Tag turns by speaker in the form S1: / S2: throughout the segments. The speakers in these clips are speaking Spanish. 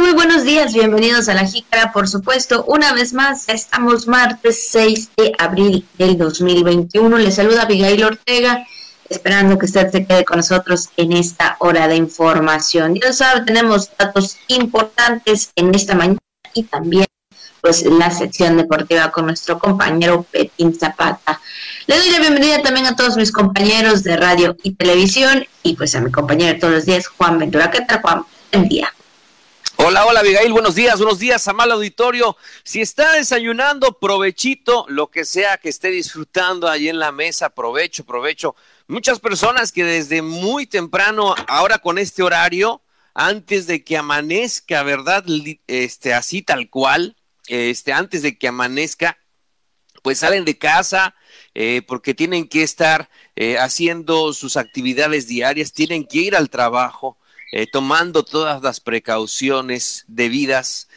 S1: Muy buenos días, bienvenidos a La Jícara, por supuesto, una vez más, estamos martes 6 de abril del 2021, les saluda Abigail Ortega, esperando que usted se quede con nosotros en esta hora de información. Ya sabe, tenemos datos importantes en esta mañana y también pues la sección deportiva con nuestro compañero Petín Zapata. Le doy la bienvenida también a todos mis compañeros de radio y televisión y pues a mi compañero de todos los días, Juan Ventura. ¿Qué tal, Juan? Buen día.
S2: Hola, hola Abigail, buenos días, buenos días, a mal auditorio. Si está desayunando, provechito, lo que sea que esté disfrutando ahí en la mesa, provecho, provecho. Muchas personas que desde muy temprano, ahora con este horario, antes de que amanezca, ¿verdad? Este, así tal cual, este, antes de que amanezca, pues salen de casa eh, porque tienen que estar eh, haciendo sus actividades diarias, tienen que ir al trabajo, eh, tomando todas las precauciones debidas,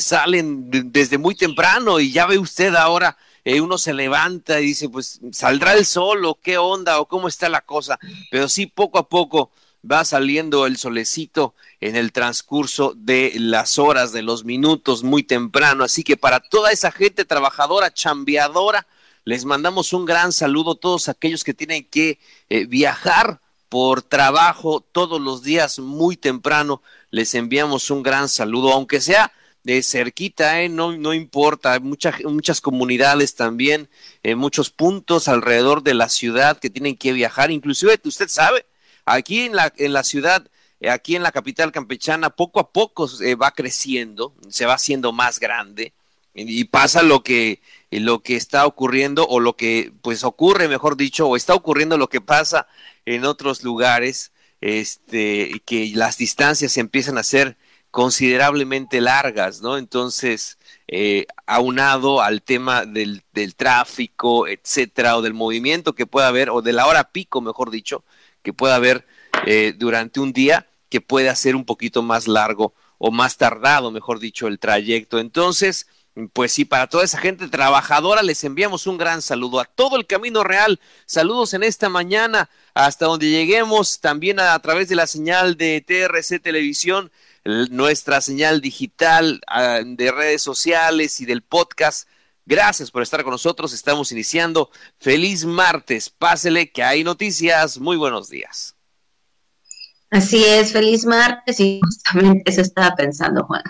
S2: salen desde muy temprano y ya ve usted ahora, uno se levanta y dice, pues saldrá el sol o qué onda o cómo está la cosa, pero sí poco a poco va saliendo el solecito en el transcurso de las horas, de los minutos, muy temprano. Así que para toda esa gente trabajadora, chambeadora, les mandamos un gran saludo a todos aquellos que tienen que eh, viajar por trabajo todos los días muy temprano. Les enviamos un gran saludo, aunque sea de cerquita, ¿eh? no, no importa, hay muchas, comunidades también, en muchos puntos alrededor de la ciudad que tienen que viajar, inclusive usted sabe, Aquí en la, en la ciudad, eh, aquí en la capital campechana, poco a poco se va creciendo, se va haciendo más grande y pasa lo que lo que está ocurriendo o lo que pues ocurre mejor dicho o está ocurriendo lo que pasa en otros lugares este que las distancias empiezan a ser considerablemente largas no entonces eh, aunado al tema del, del tráfico etcétera o del movimiento que pueda haber o de la hora pico mejor dicho que pueda haber eh, durante un día que puede hacer un poquito más largo o más tardado, mejor dicho, el trayecto. Entonces, pues sí, para toda esa gente trabajadora les enviamos un gran saludo a todo el Camino Real. Saludos en esta mañana hasta donde lleguemos, también a, través de la señal de TRC Televisión, nuestra señal digital de redes sociales y del podcast. Gracias por estar con nosotros. Estamos iniciando. Feliz martes. Pásele que hay noticias. Muy buenos días.
S1: Así es, feliz martes y justamente eso estaba pensando, Juan.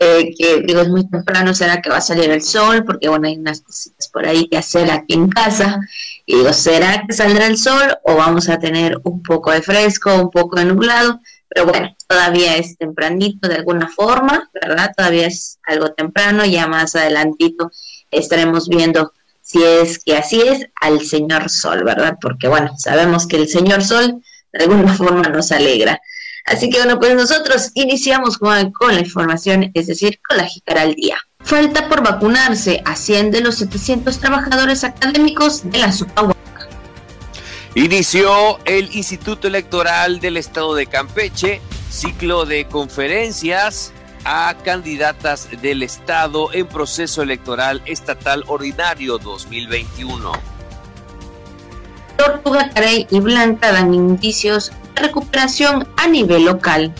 S1: Eh, que digo, es muy temprano, será que va a salir el sol, porque bueno, hay unas cositas por ahí que hacer aquí en casa. Y digo, ¿será que saldrá el sol o vamos a tener un poco de fresco, un poco de nublado? Pero bueno, todavía es tempranito de alguna forma, ¿verdad? Todavía es algo temprano, ya más adelantito estaremos viendo si es que así es al señor sol, ¿verdad? Porque bueno, sabemos que el señor sol de alguna forma nos alegra. Así que bueno, pues nosotros iniciamos con, la información, es decir, con la jícara día. Falta por vacunarse a 100 de los 700 trabajadores académicos de la SUPAUA.
S2: Inició el Instituto Electoral del Estado de Campeche, ciclo de conferencias a candidatas del Estado en proceso electoral estatal ordinario 2021.
S1: Tortuga, Carey y Blanca dan indicios de recuperación a nivel local.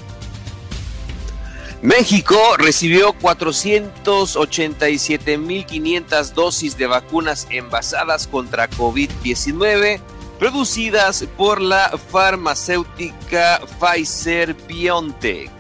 S2: México recibió 487.500 dosis de vacunas envasadas contra COVID-19 producidas por la farmacéutica Pfizer BioNTech.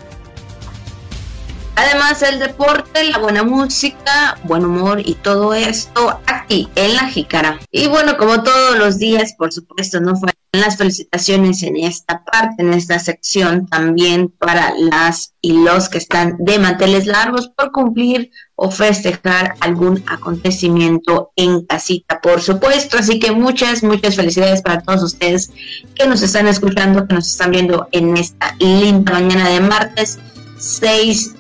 S1: Además, el deporte, la buena música, buen humor y todo esto aquí en La Jícara. Y bueno, como todos los días, por supuesto, no faltan las felicitaciones en esta parte, en esta sección, también para las y los que están de manteles largos por cumplir o festejar algún acontecimiento en casita, por supuesto. Así que muchas, muchas felicidades para todos ustedes que nos están escuchando, que nos están viendo en esta linda mañana de martes 6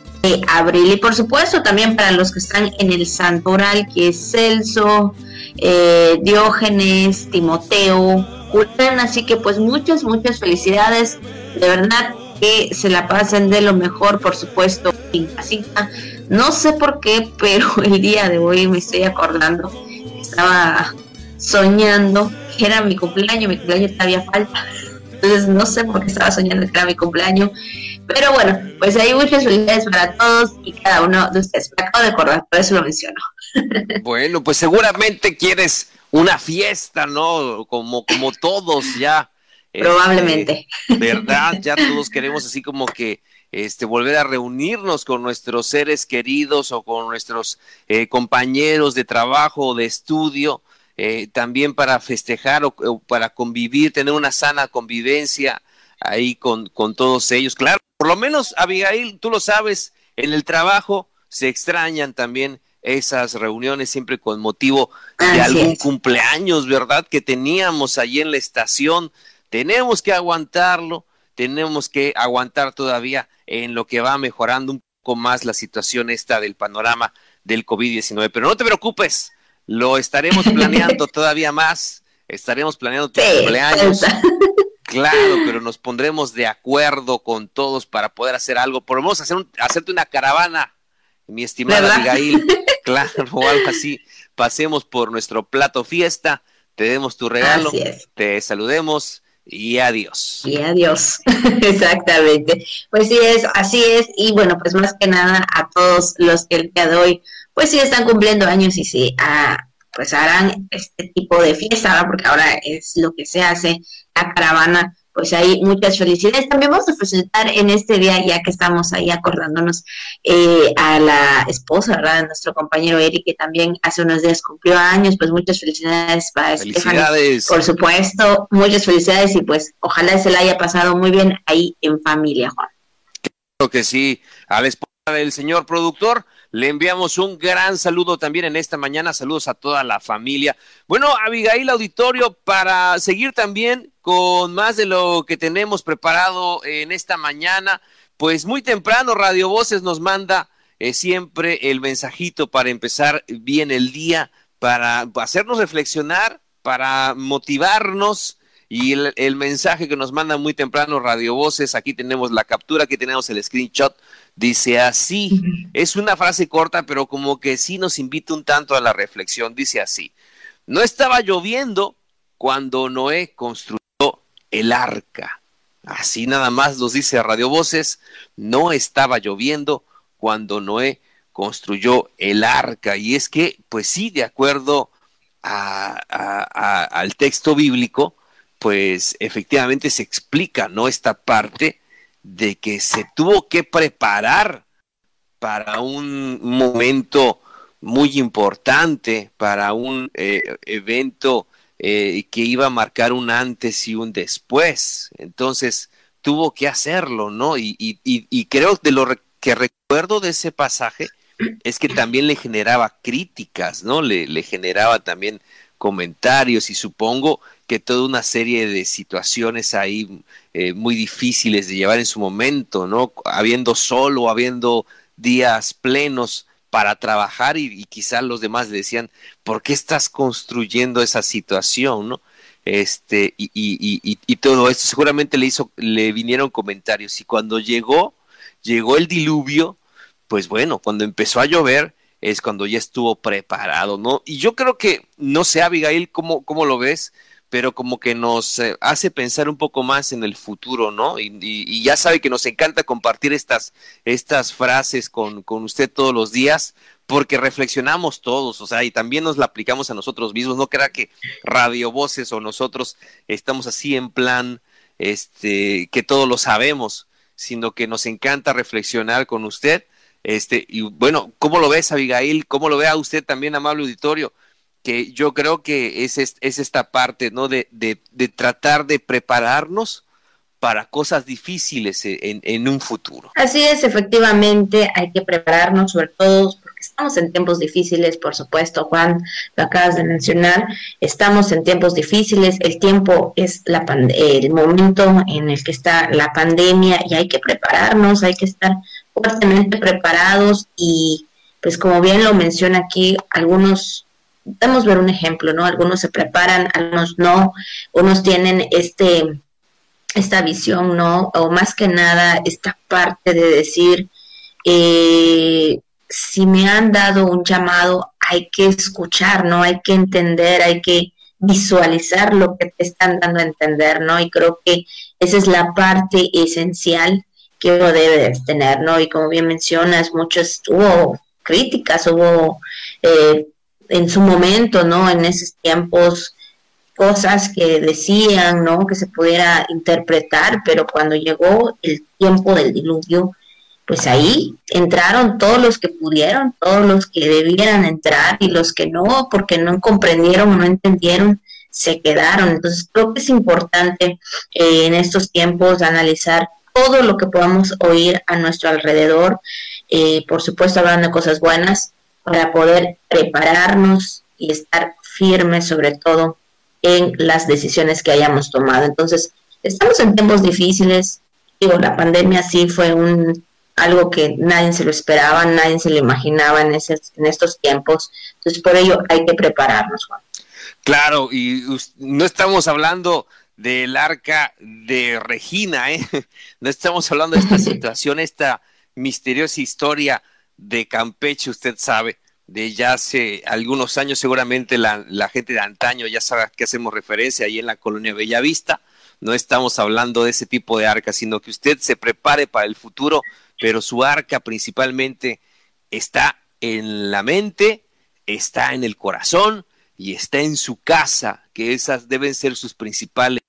S1: abril. Y por supuesto también para los que están en el santoral, que es Celso, eh, Diógenes, Timoteo, Julián. Así que pues muchas, muchas felicidades. De verdad que se la pasen de lo mejor, por supuesto, en casita. No sé por qué, pero el día de hoy me estoy acordando. Estaba soñando que era mi cumpleaños, mi cumpleaños todavía falta. Entonces no sé por qué estaba soñando que era mi cumpleaños Pero bueno, pues hay muchas felicidades para todos y cada uno de ustedes. Me acabo de acordar, por eso lo menciono.
S2: Bueno, pues seguramente quieres una fiesta, ¿no? Como, como todos ya.
S1: Este, Probablemente.
S2: ¿Verdad? Ya todos queremos así como que este, volver a reunirnos con nuestros seres queridos o con nuestros eh, compañeros de trabajo o de estudio, eh, también para festejar o, para convivir, tener una sana convivencia ahí con, con todos ellos. Claro, por lo menos, Abigail, tú lo sabes, en el trabajo se extrañan también esas reuniones siempre con motivo de algún cumpleaños, ¿verdad? Que teníamos allí en la estación. Tenemos que aguantarlo, tenemos que aguantar todavía en lo que va mejorando un poco más la situación esta del panorama del COVID-19. Pero no te preocupes, lo estaremos planeando todavía más, estaremos planeando tu cumpleaños. Claro, pero nos pondremos de acuerdo con todos para poder hacer algo. Podemos hacer hacerte una caravana, mi estimada Abigail. Claro, o algo así. Pasemos por nuestro plato fiesta, te demos tu regalo, te saludemos y adiós.
S1: Y adiós, exactamente. Pues sí es, así es. Y bueno, pues más que nada a todos los que el día de hoy, pues sí están cumpliendo años y sí, ah, pues harán este tipo de fiesta, porque ahora es lo que se hace, la caravana pues hay muchas felicidades. También vamos a presentar en este día, ya que estamos ahí acordándonos eh, a la esposa, ¿verdad? De nuestro compañero Eric, que también hace unos días cumplió años, pues muchas felicidades para
S2: felicidades.
S1: Por supuesto, muchas felicidades y pues ojalá se la haya pasado muy bien ahí en familia, Juan.
S2: Creo que sí, a la esposa del señor productor. Le enviamos un gran saludo también en esta mañana. Saludos a toda la familia. Bueno, Abigail Auditorio, para seguir también con más de lo que tenemos preparado en esta mañana, pues muy temprano Radio Voces nos manda eh, siempre el mensajito para empezar bien el día, para hacernos reflexionar, para motivarnos. Y el, el, mensaje que nos manda muy temprano Radio Voces, aquí tenemos la captura, aquí tenemos el screenshot Dice así, es una frase corta, pero como que sí nos invita un tanto a la reflexión. Dice así, no estaba lloviendo cuando Noé construyó el arca. Así nada más nos dice Radio Voces, no estaba lloviendo cuando Noé construyó el arca. Y es que, pues sí, de acuerdo al texto bíblico, pues efectivamente se explica, ¿no? Esta parte de que se tuvo que preparar para un momento muy importante, para un eh, evento eh, que iba a marcar un antes y un después. Entonces tuvo que hacerlo, ¿no? Y, y, y creo de lo que recuerdo de ese pasaje es que también le generaba críticas, ¿no? Le, le generaba también comentarios y supongo que toda una serie de situaciones ahí eh, muy difíciles de llevar en su momento, ¿no? Habiendo solo, habiendo días plenos para trabajar y, y quizás los demás le decían, ¿por qué estás construyendo esa situación, no? Este, y, y, y, todo esto seguramente le hizo, le vinieron comentarios y cuando llegó, llegó el diluvio, pues bueno, cuando empezó a llover, es cuando ya estuvo preparado, ¿no? Y yo creo que, no sé, Abigail, ¿cómo, cómo lo ves? Pero como que nos eh, hace pensar un poco más en el futuro, ¿no? Y, ya sabe que nos encanta compartir estas, estas frases con, con, usted todos los días, porque reflexionamos todos, o sea, y también nos la aplicamos a nosotros mismos, no crea que Radio Voces o nosotros estamos así en plan, este, que todo lo sabemos, sino que nos encanta reflexionar con usted, este, y bueno, ¿cómo lo ves, Abigail? ¿Cómo lo ve a usted también, amable auditorio? Que yo creo que es, es, esta parte, ¿no? De, de, tratar de prepararnos para cosas difíciles en, en, un futuro.
S1: Así es, efectivamente, hay que prepararnos, sobre todo porque estamos en tiempos difíciles, por supuesto, Juan, lo acabas de mencionar, estamos en tiempos difíciles, el tiempo es la el momento en el que está la pandemia y hay que prepararnos, hay que estar fuertemente preparados y pues como bien lo menciona aquí, algunos podemos ver un ejemplo, ¿no? Algunos se preparan, algunos no, unos tienen este esta visión, ¿no? O más que nada esta parte de decir, eh, si me han dado un llamado, hay que escuchar, ¿no? Hay que entender, hay que visualizar lo que te están dando a entender, ¿no? Y creo que esa es la parte esencial que uno debe tener, ¿no? Y como bien mencionas, muchos hubo críticas, hubo eh, en su momento, ¿no? En esos tiempos cosas que decían, ¿no? Que se pudiera interpretar, pero cuando llegó el tiempo del diluvio, pues ahí entraron todos los que pudieron, todos los que debieran entrar y los que no, porque no comprendieron o no entendieron, se quedaron. Entonces creo que es importante eh, en estos tiempos analizar todo lo que podamos oír a nuestro alrededor, eh, por supuesto hablando de cosas buenas, para poder prepararnos y estar firmes sobre todo en las decisiones que hayamos tomado. Entonces, estamos en tiempos difíciles, digo, la pandemia sí fue un algo que nadie se lo esperaba, nadie se lo imaginaba en, en estos tiempos. Entonces, por ello hay que prepararnos, Juan.
S2: Claro, y no estamos hablando del arca de Regina, ¿eh? No estamos hablando de esta situación, esta misteriosa historia de Campeche, usted sabe, de ya hace algunos años, seguramente la, la gente de antaño ya sabe a qué hacemos referencia ahí en la colonia Bellavista. No estamos hablando de ese tipo de arca, sino que usted se prepare para el futuro pero su arca principalmente está en la mente, está en el corazón y está en su casa, que esas deben ser sus principales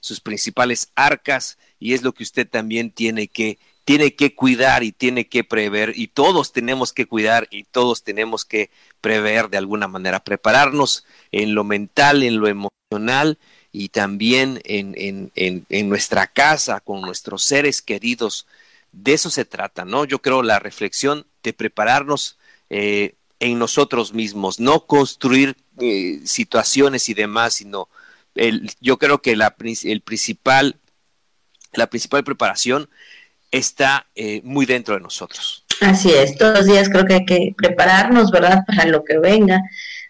S2: sus principales arcas y es lo que usted también tiene que tiene que cuidar y tiene que prever y todos tenemos que cuidar y todos tenemos que prever de alguna manera, prepararnos en lo mental, en lo emocional y también en, en, en, nuestra casa, con nuestros seres queridos, de eso se trata, ¿no? Yo creo la reflexión de prepararnos eh, en nosotros mismos, no construir eh, situaciones y demás, sino el, yo creo que la, el principal, la principal preparación está eh, muy dentro de nosotros.
S1: Así es, todos los días creo que hay que prepararnos, ¿verdad? Para lo que venga,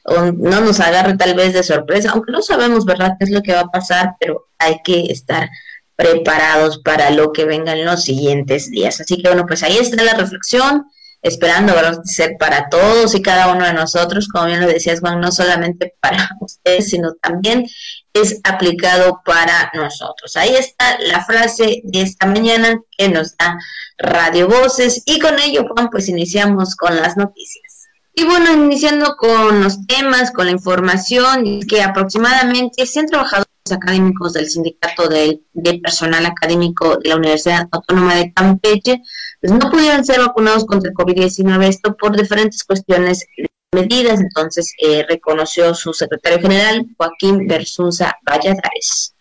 S1: o no nos agarre tal vez de sorpresa, aunque no sabemos, ¿verdad?, qué es lo que va a pasar, pero hay que estar preparados para lo que venga en los siguientes días. Así que bueno, pues ahí está la reflexión, esperando ¿verdad? ser para todos y cada uno de nosotros, como bien lo decías Juan, no solamente para ustedes, sino también es aplicado para nosotros. Ahí está la frase de esta mañana que nos da Radio Voces y con ello, Juan, pues iniciamos con las noticias. Y bueno, iniciando con los temas, con la información, que aproximadamente 100 trabajadores académicos del sindicato de, personal académico de la Universidad Autónoma de Campeche, pues no pudieron ser vacunados contra el COVID-19, esto por diferentes cuestiones medidas, entonces eh, reconoció su secretario general, Joaquín Versunza Valladares.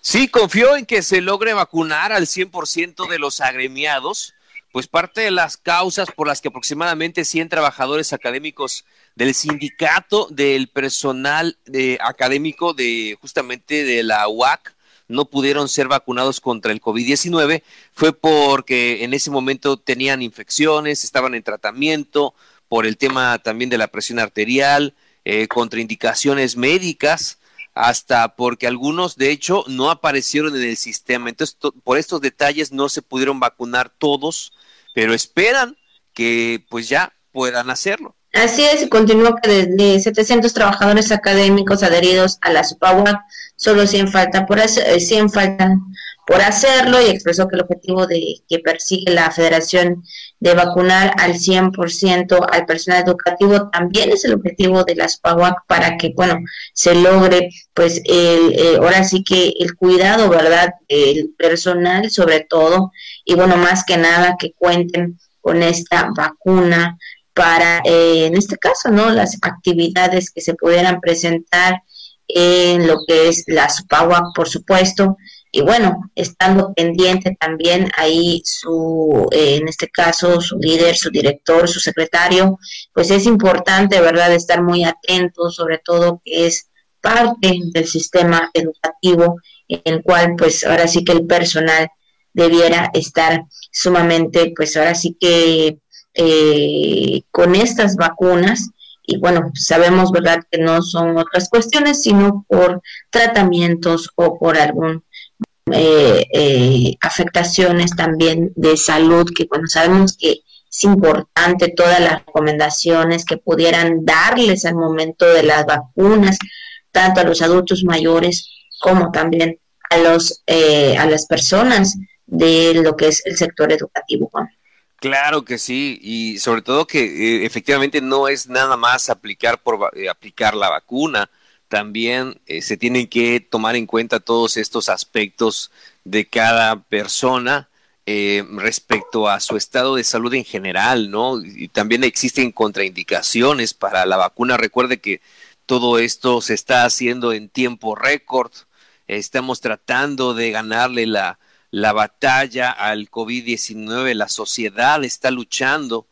S2: Sí, confió en que se logre vacunar al 100% de los agremiados pues parte de las causas por las que aproximadamente 100 trabajadores académicos del sindicato del personal de, académico de justamente de la UAC no pudieron ser vacunados contra el COVID-19 fue porque en ese momento tenían infecciones, estaban en tratamiento por el tema también de la presión arterial, eh, contraindicaciones médicas, hasta porque algunos de hecho no aparecieron en el sistema. Entonces, por estos detalles no se pudieron vacunar todos pero esperan que pues ya puedan hacerlo.
S1: Así es, y continúa que desde 700 trabajadores académicos adheridos a la SUPAWAC, solo 100 faltan por, hacer, 100 faltan por hacerlo y expresó que el objetivo de que persigue la federación de vacunar al 100% al personal educativo también es el objetivo de la SUPAWAC para que, bueno, se logre, pues, el, eh, ahora sí que el cuidado, ¿verdad?, el personal sobre todo, y bueno, más que nada que cuenten con esta vacuna para, eh, en este caso, ¿no? Las actividades que se pudieran presentar en lo que es la SUPAWAC, por supuesto, y bueno, estando pendiente también ahí su, eh, en este caso, su líder, su director, su secretario, pues es importante, ¿verdad?, estar muy atentos, sobre todo que es parte del sistema educativo en el cual, pues ahora sí que el personal debiera estar sumamente, pues ahora sí que eh, con estas vacunas, y bueno, sabemos, ¿verdad?, que no son otras cuestiones, sino por tratamientos o por algún eh, eh, afectaciones también de salud, que bueno, sabemos que es importante todas las recomendaciones que pudieran darles al momento de las vacunas, tanto a los adultos mayores como también a los a las personas de lo que es el sector educativo.
S2: Claro que sí, y sobre todo que eh, efectivamente no es nada más aplicar por eh, aplicar la vacuna, también eh, se tienen que tomar en cuenta todos estos aspectos de cada persona respecto a su estado de salud en general, ¿no? Y también existen contraindicaciones para la vacuna. Recuerde que todo esto se está haciendo en tiempo récord. Estamos tratando de ganarle la, la batalla al COVID-19, la sociedad está luchando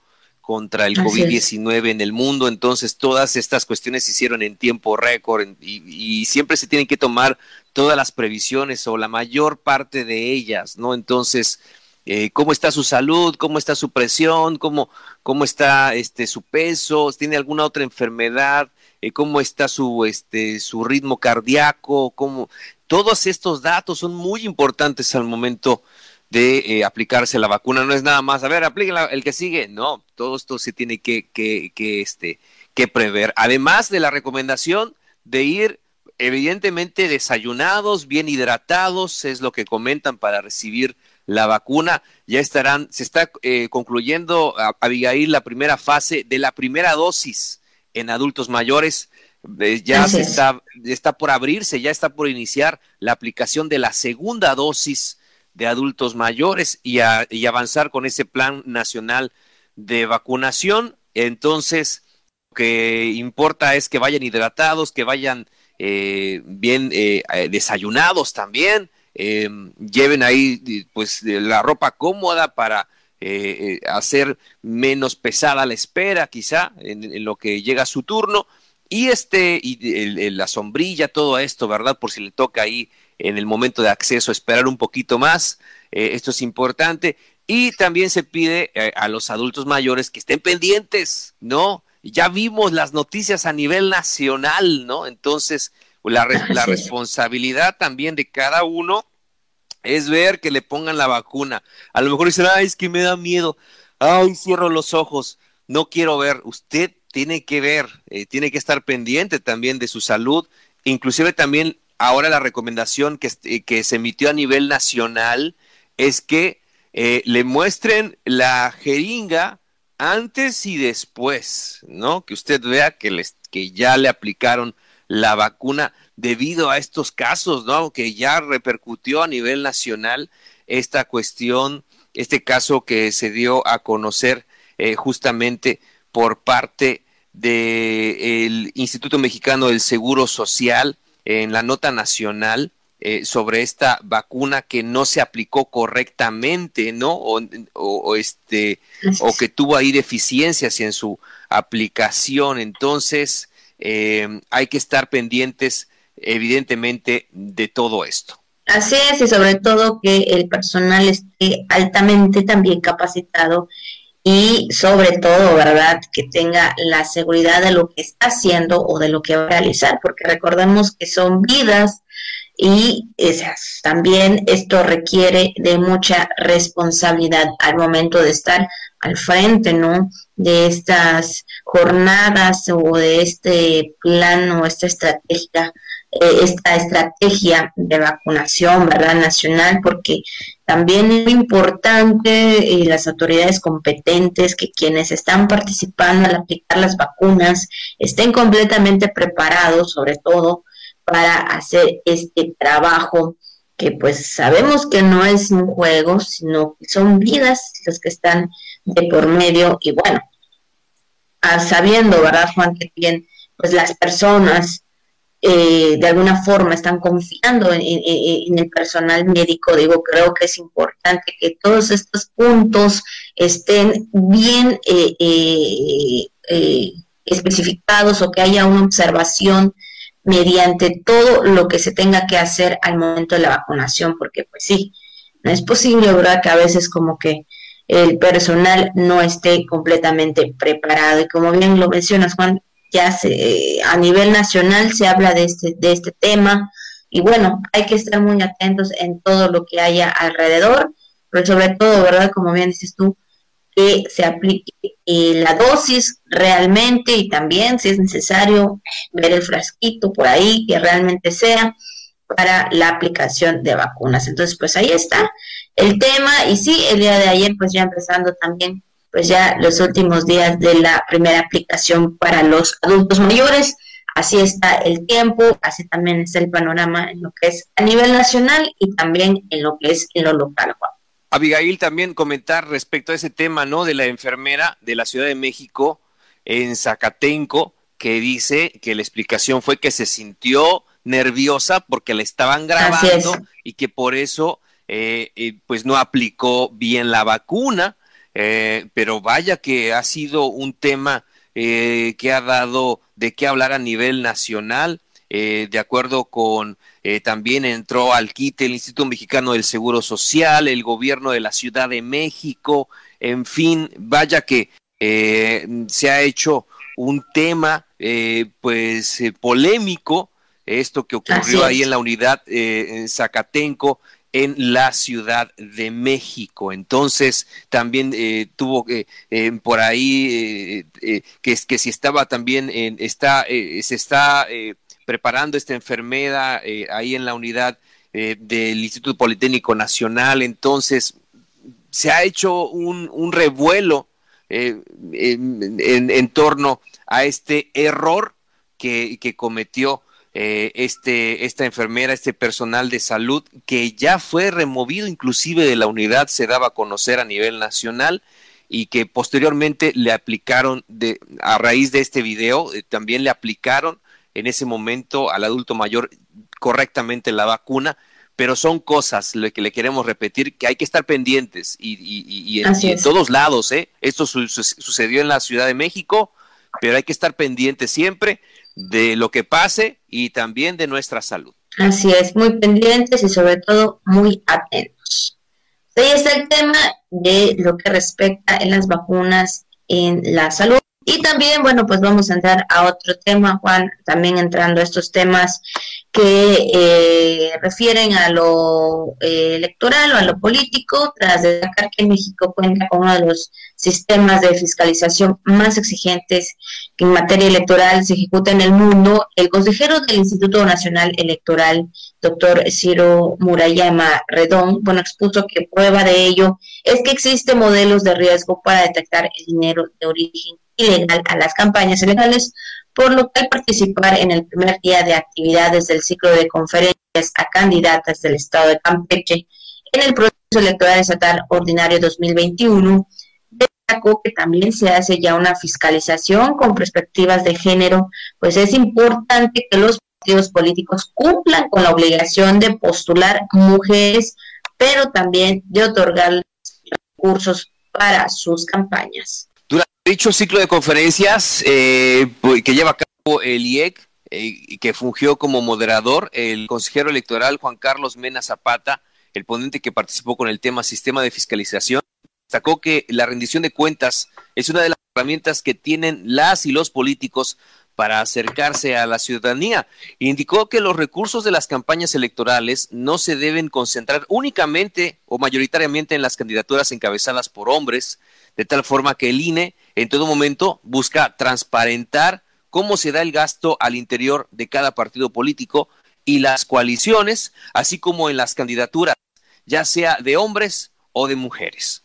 S2: contra el COVID-19 en el mundo, entonces todas estas cuestiones se hicieron en tiempo récord y, siempre se tienen que tomar todas las previsiones o la mayor parte de ellas, ¿no? Entonces, eh, ¿cómo está su salud? ¿Cómo está su presión? ¿Cómo, cómo está este, su peso? ¿Tiene alguna otra enfermedad? Eh, ¿Cómo está su, este, su ritmo cardíaco? ¿Cómo? Todos estos datos son muy importantes al momento de eh, aplicarse la vacuna. No es nada más, a ver, apliquen el que sigue. No, todo esto se tiene que, que, que, este, que prever. Además de la recomendación de ir evidentemente desayunados, bien hidratados, es lo que comentan para recibir la vacuna. Ya estarán, se está eh, concluyendo, Abigail, la primera fase de la primera dosis en adultos mayores ya se está, está por abrirse, ya está por iniciar la aplicación de la segunda dosis de adultos mayores y, y avanzar con ese plan nacional de vacunación. Entonces, lo que importa es que vayan hidratados, que vayan eh, bien eh, eh, desayunados también, lleven ahí pues la ropa cómoda para hacer menos pesada la espera, quizá en, lo que llega su turno y este, y la sombrilla, todo esto, ¿verdad? Por si le toca ahí en el momento de acceso esperar un poquito más, eh, esto es importante. Y también se pide eh, a los adultos mayores que estén pendientes, ¿no? Ya vimos las noticias a nivel nacional, ¿no? Entonces, la, la responsabilidad también de cada uno es ver que le pongan la vacuna. A lo mejor dicen, ay, es que me da miedo. Ay, cierro los ojos. No quiero ver. Usted tiene que ver, eh, tiene que estar pendiente también de su salud, inclusive también ahora la recomendación que, eh, se emitió a nivel nacional es que eh, le muestren la jeringa antes y después, ¿no? Que usted vea que, les, que ya le aplicaron la vacuna debido a estos casos, ¿no? Que ya repercutió a nivel nacional esta cuestión, este caso que se dio a conocer justamente por parte del Instituto Mexicano del Seguro Social en la nota nacional eh, sobre esta vacuna que no se aplicó correctamente, ¿no? O, este o que tuvo ahí deficiencias en su aplicación. Entonces eh, hay que estar pendientes, evidentemente, de todo esto.
S1: Así es, y sobre todo que el personal esté altamente también capacitado y sobre todo, ¿verdad? Que tenga la seguridad de lo que está haciendo o de lo que va a realizar, porque recordemos que son vidas y esas, también esto requiere de mucha responsabilidad al momento de estar al frente, ¿no? De estas jornadas o de este plan o esta estrategia esta estrategia de vacunación, ¿verdad? Nacional, porque también es importante eh, las autoridades competentes que quienes están participando al aplicar las vacunas estén completamente preparados, sobre todo para hacer este trabajo que pues sabemos que no es un juego, sino que son vidas las que están de por medio y bueno, sabiendo, ¿verdad, Juan? Que bien, pues las personas eh, de alguna forma están confiando en, el personal médico, digo, creo que es importante que todos estos puntos estén bien eh, eh, especificados o que haya una observación mediante todo lo que se tenga que hacer al momento de la vacunación, porque pues sí, no es posible, ¿verdad? Que a veces como que el personal no esté completamente preparado. Y como bien lo mencionas, Juan, ya se, a nivel nacional se habla de este, de este tema y bueno, hay que estar muy atentos en todo lo que haya alrededor, pero sobre todo, ¿verdad? Como bien dices tú, que se aplique eh, la dosis realmente y también, si es necesario, ver el frasquito por ahí, que realmente sea, para la aplicación de vacunas. Entonces, pues ahí está el tema y sí, el día de ayer, pues ya empezando también, pues ya los últimos días de la primera aplicación para los adultos mayores. Así está el tiempo, así también está el panorama en lo que es a nivel nacional y también en lo que es en lo local.
S2: Abigail, también comentar respecto a ese tema, ¿no? De la enfermera de la Ciudad de México en Zacatenco, que dice que la explicación fue que se sintió nerviosa porque la estaban grabando y que por eso eh, eh, pues no aplicó bien la vacuna, eh, pero vaya que ha sido un tema que ha dado de qué hablar a nivel nacional. de acuerdo con, también entró al quite el Instituto Mexicano del Seguro Social, el gobierno de la Ciudad de México, en fin, vaya que se ha hecho un tema pues polémico esto que ocurrió ahí en la unidad eh, en Zacatenco en la Ciudad de México. Entonces, también eh, tuvo que eh, por ahí que, que si estaba también en, está, se está preparando esta enfermedad ahí en la unidad del Instituto Politécnico Nacional. Entonces, se ha hecho un, revuelo en, torno a este error que cometió eh, este, esta enfermera, este personal de salud, que ya fue removido inclusive de la unidad, se daba a conocer a nivel nacional y que posteriormente le aplicaron, de, a raíz de este video, eh, también le aplicaron en ese momento al adulto mayor correctamente la vacuna, pero son cosas lo que le queremos repetir que hay que estar pendientes y, en, todos lados, ¿eh? Esto sucedió en la Ciudad de México, pero hay que estar pendientes siempre de lo que pase y también de nuestra salud.
S1: Así es, muy pendientes y sobre todo muy atentos. Ahí está el tema de lo que respecta en las vacunas en la salud. Y también, bueno, pues vamos a entrar a otro tema, Juan, también entrando a estos temas que eh, refieren a lo eh, electoral o a lo político, tras destacar que México cuenta con uno de los sistemas de fiscalización más exigentes que en materia electoral se ejecuta en el mundo, el consejero del Instituto Nacional Electoral, doctor Ciro Murayama Redón, bueno, expuso que prueba de ello es que existen modelos de riesgo para detectar el dinero de origen ilegal a las campañas electorales, por lo que al participar en el primer día de actividades del ciclo de conferencias a candidatas del Estado de Campeche en el proceso electoral estatal ordinario 2021, destacó que también se hace ya una fiscalización con perspectivas de género, pues es importante que los partidos políticos cumplan con la obligación de postular mujeres, pero también de otorgar recursos para sus campañas.
S2: Dicho ciclo de conferencias eh, pues, que lleva a cabo el IEC, eh, y que fungió como moderador, el consejero electoral Juan Carlos Mena Zapata, el ponente que participó con el tema sistema de fiscalización, destacó que la rendición de cuentas es una de las herramientas que tienen las y los políticos para acercarse a la ciudadanía. Indicó que los recursos de las campañas electorales no se deben concentrar únicamente o mayoritariamente en las candidaturas encabezadas por hombres, de tal forma que el INE en todo momento busca transparentar cómo se da el gasto al interior de cada partido político y las coaliciones, así como en las candidaturas, ya sea de hombres o de mujeres.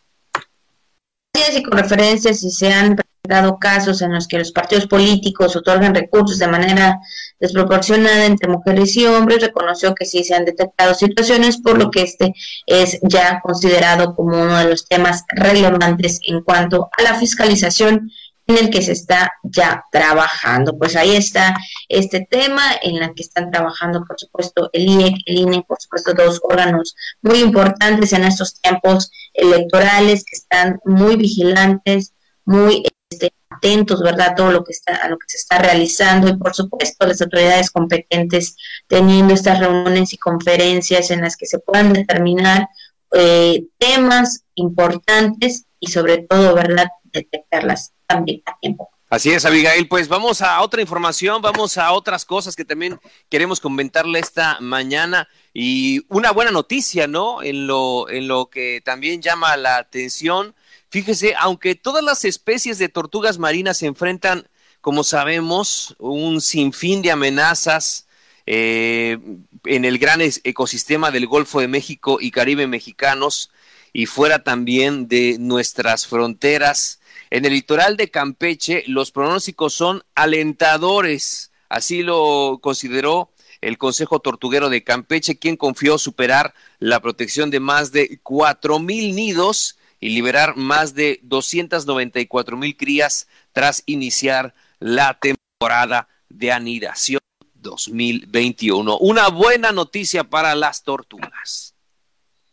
S1: Y con referencias si se han dado casos en los que los partidos políticos otorgan recursos de manera desproporcionada entre mujeres y hombres, reconoció que sí se han detectado situaciones, por lo que este es ya considerado como uno de los temas relevantes en cuanto a la fiscalización en el que se está ya trabajando. Pues ahí está este tema en el que están trabajando, por supuesto, el IEC, el INE, por supuesto, dos órganos muy importantes en estos tiempos electorales que están muy vigilantes, muy este, atentos, ¿verdad?, a todo lo que está, a lo que se está realizando y por supuesto las autoridades competentes teniendo estas reuniones y conferencias en las que se puedan determinar eh, temas importantes y sobre todo, ¿verdad?, detectarlas también a tiempo.
S2: Así es, Abigail. Pues vamos a otra información, vamos a otras cosas que también queremos comentarle esta mañana y una buena noticia, ¿no? En lo, en lo que también llama la atención Fíjese, aunque todas las especies de tortugas marinas se enfrentan, como sabemos, un sinfín de amenazas eh, en el gran ecosistema del Golfo de México y Caribe mexicanos y fuera también de nuestras fronteras. En el litoral de Campeche los pronósticos son alentadores, así lo consideró el Consejo Tortuguero de Campeche, quien confió superar la protección de más de cuatro mil nidos y liberar más de 294 mil crías tras iniciar la temporada de anidación 2021. Una buena noticia para las tortugas.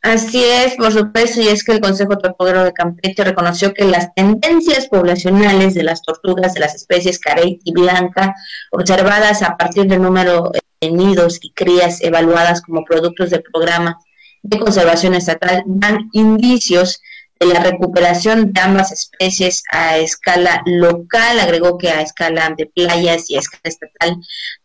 S1: Así es, por supuesto, y es que el Consejo Tortuguero de Campeche reconoció que las tendencias poblacionales de las tortugas de las especies carey y blanca, observadas a partir del número de nidos y crías evaluadas como productos del programa de conservación estatal, dan indicios de la recuperación de ambas especies a escala local, agregó que a escala de playas y a escala estatal.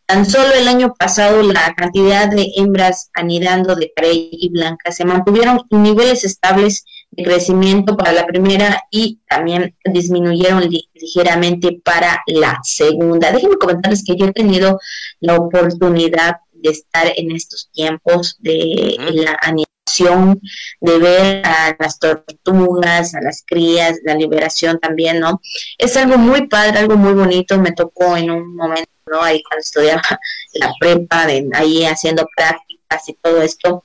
S1: Tan solo el año pasado la cantidad de hembras anidando de carey y blanca se mantuvieron en niveles estables de crecimiento para la primera y también disminuyeron ligeramente para la segunda. Déjenme comentarles que yo he tenido la oportunidad de estar en estos tiempos de la anidación de ver a las tortugas, a las crías, la liberación también, ¿no? Es algo muy padre, algo muy bonito, me tocó en un momento, ¿no? Ahí cuando estudiaba la prepa, ahí haciendo prácticas y todo esto.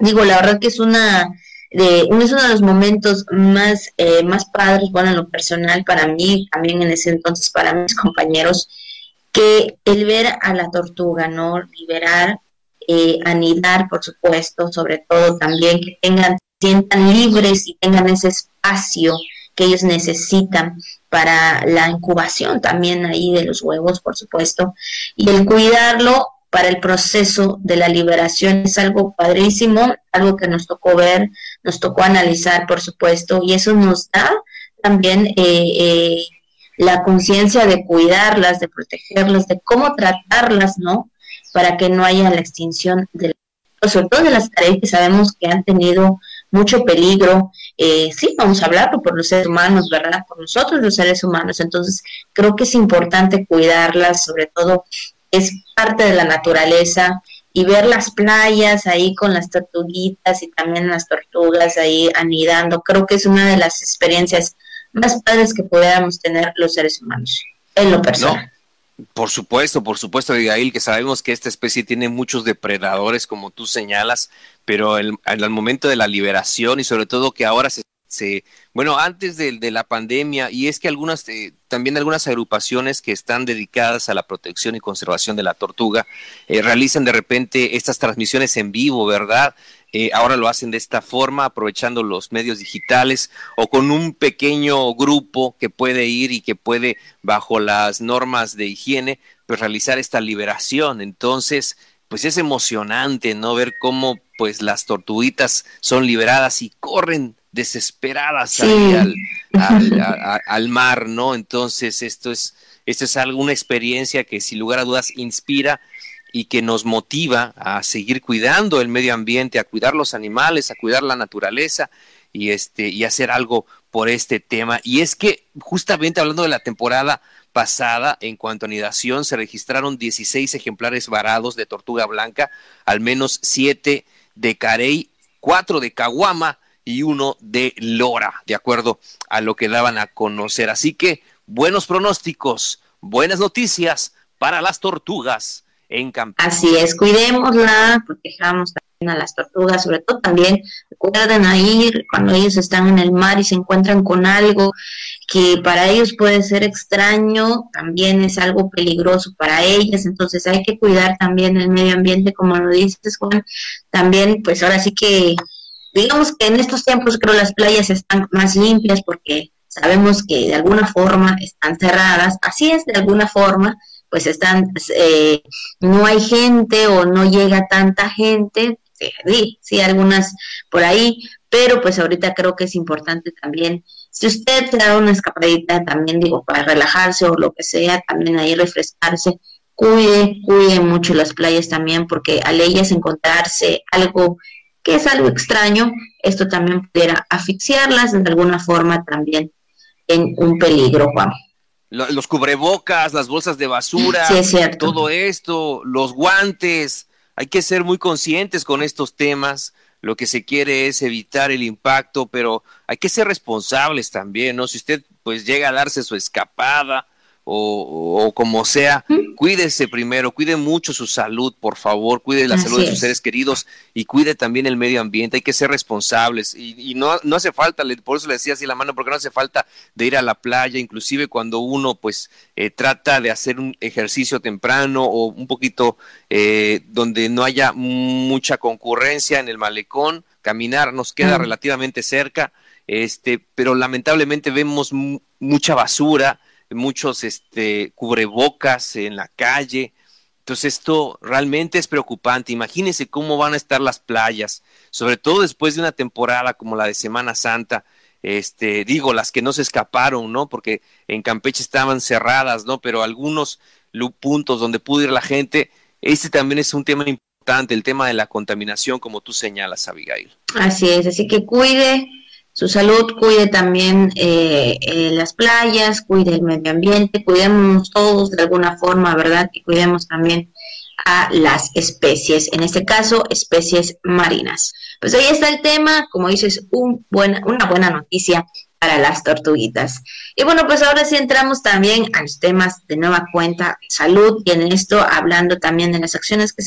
S1: Digo, la verdad que es una de, uno de los momentos más, eh, más padres, bueno, en lo personal para mí, también en ese entonces para mis compañeros, que el ver a la tortuga, ¿no? Liberar eh, anidar, por supuesto, sobre todo también que tengan, sientan libres y tengan ese espacio que ellos necesitan para la incubación también ahí de los huevos, por supuesto, y el cuidarlo para el proceso de la liberación es algo padrísimo, algo que nos tocó ver, nos tocó analizar, por supuesto, y eso nos da también eh, eh, la conciencia de cuidarlas, de protegerlas, de cómo tratarlas, ¿no? Para que no haya la extinción de sobre todo de las tareas que sabemos que han tenido mucho peligro, eh, sí, vamos a hablarlo por los seres humanos, ¿verdad? Por nosotros los seres humanos. Entonces, creo que es importante cuidarlas, sobre todo es parte de la naturaleza y ver las playas ahí con las tortuguitas y también las tortugas ahí anidando, creo que es una de las experiencias más padres que pudiéramos tener los seres humanos, en lo personal.
S2: Por supuesto, por supuesto, Abigail, que sabemos que esta especie tiene muchos depredadores, como tú señalas, pero el, al momento de la liberación y sobre todo que ahora se, se bueno, antes de, de, la pandemia, y es que algunas, eh, también algunas agrupaciones que están dedicadas a la protección y conservación de la tortuga, eh, realizan de repente estas transmisiones en vivo, ¿verdad? Eh, ahora lo hacen de esta forma, aprovechando los medios digitales o con un pequeño grupo que puede ir y que puede, bajo las normas de higiene, pues realizar esta liberación. Entonces, pues es emocionante, ¿no? Ver cómo pues las tortuguitas son liberadas y corren desesperadas al, al, mar, ¿no? Entonces, esto es, esto es alguna experiencia que sin lugar a dudas inspira y que nos motiva a seguir cuidando el medio ambiente, a cuidar los animales, a cuidar la naturaleza y este y hacer algo por este tema. Y es que justamente hablando de la temporada pasada, en cuanto a anidación, se registraron 16 ejemplares varados de tortuga blanca, al menos 7 de carey, 4 de caguama y uno de lora, de acuerdo a lo que daban a conocer. Así que buenos pronósticos, buenas noticias para las tortugas
S1: Así es, cuidémosla, protejamos también a las tortugas, sobre todo también recuerden a ir cuando ellos están en el mar y se encuentran con algo que para ellos puede ser extraño, también es algo peligroso para ellas, entonces hay que cuidar también el medio ambiente, como lo dices Juan, también pues ahora sí que digamos que en estos tiempos creo las playas están más limpias porque sabemos que de alguna forma están cerradas, así es de alguna forma, pues están, eh, no hay gente o no llega tanta gente, sí, algunas por ahí, pero pues ahorita creo que es importante también, si usted se da una escapadita también, digo, para relajarse o lo que sea, también ahí refrescarse, cuide, cuide mucho las playas también, porque al ellas encontrarse algo que es algo extraño, esto también pudiera asfixiarlas de alguna forma también en un peligro, Juan.
S2: Los cubrebocas, las bolsas de basura, todo esto, los guantes. Hay que ser muy conscientes con estos temas. Lo que se quiere es evitar el impacto, pero hay que ser responsables también, ¿no? Si usted pues llega a darse su escapada, o, como sea, cuídese primero, cuide mucho su salud, por favor, cuide la salud de sus seres queridos y cuide también el medio ambiente, hay que ser responsables y, no, no hace falta, por eso le decía así la mano, porque no hace falta de ir a la playa, inclusive cuando uno pues eh, trata de hacer un ejercicio temprano o un poquito eh, donde no haya mucha concurrencia en el malecón, caminar nos queda relativamente cerca, este, pero lamentablemente vemos mucha basura, muchos este, cubrebocas en la calle. Entonces esto realmente es preocupante. Imagínense cómo van a estar las playas, sobre todo después de una temporada como la de Semana Santa. Este, digo, las que no se escaparon, ¿no? Porque en Campeche estaban cerradas, ¿no? Pero algunos puntos donde pudo ir la gente, este también es un tema importante, el tema de la contaminación, como tú señalas, Abigail.
S1: Así es, así que cuide su salud, cuide también eh, eh, las playas, cuide el medio ambiente, cuidemos todos de alguna forma, ¿verdad? Y cuidemos también a las especies, en este caso especies marinas. Pues ahí está el tema, como dices, una buena noticia para las tortuguitas. Y bueno, pues ahora sí entramos también a los temas de nueva cuenta, salud, y en esto hablando también de las acciones que,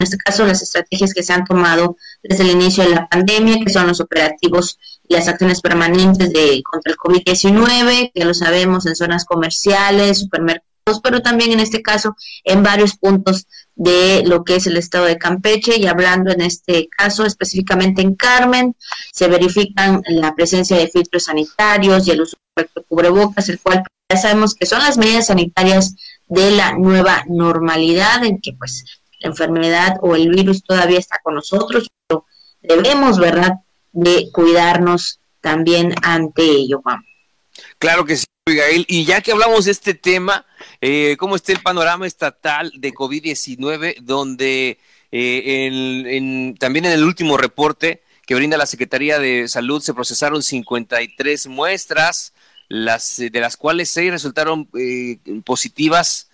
S1: en este caso, las estrategias que se han tomado desde el inicio de la pandemia, que son los operativos las acciones permanentes de contra el COVID-19, que lo sabemos en zonas comerciales, supermercados, pero también en este caso en varios puntos de lo que es el estado de Campeche. Y hablando en este caso específicamente en Carmen, se verifican la presencia de filtros sanitarios y el uso de cubrebocas, el cual ya sabemos que son las medidas sanitarias de la nueva normalidad en que pues la enfermedad o el virus todavía está con nosotros, pero debemos, ¿verdad?, de cuidarnos también ante ello, Juan.
S2: Claro que sí, Miguel. Y ya que hablamos de este tema, eh, ¿cómo está el panorama estatal de COVID-19, donde eh, también en el último reporte que brinda la Secretaría de Salud se procesaron 53 muestras, las, de las cuales seis resultaron eh, positivas,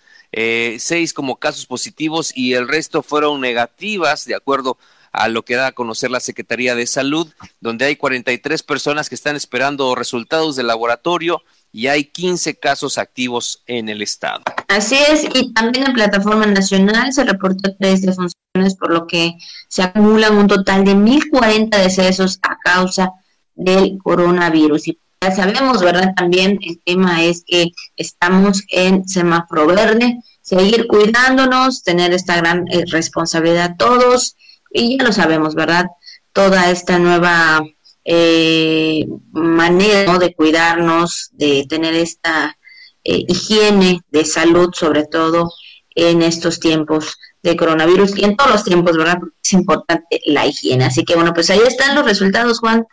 S2: seis como casos positivos y el resto fueron negativas, de acuerdo a lo que da a conocer la Secretaría de Salud, donde hay 43 personas que están esperando resultados del laboratorio y hay 15 casos activos en el estado.
S1: Así es, y también en plataforma nacional se reportó tres defunciones, por lo que se acumulan un total de 1.040 decesos a causa del coronavirus. Ya sabemos, ¿verdad? También el tema es que estamos en semáforo verde, seguir cuidándonos, tener esta gran eh, responsabilidad todos y ya lo sabemos, ¿verdad? Toda esta nueva eh, manera de cuidarnos, de tener esta eh, higiene de salud, sobre todo en estos tiempos de coronavirus y en todos los tiempos, ¿verdad? Porque es importante la higiene. Así que bueno, pues ahí están los resultados, Juan,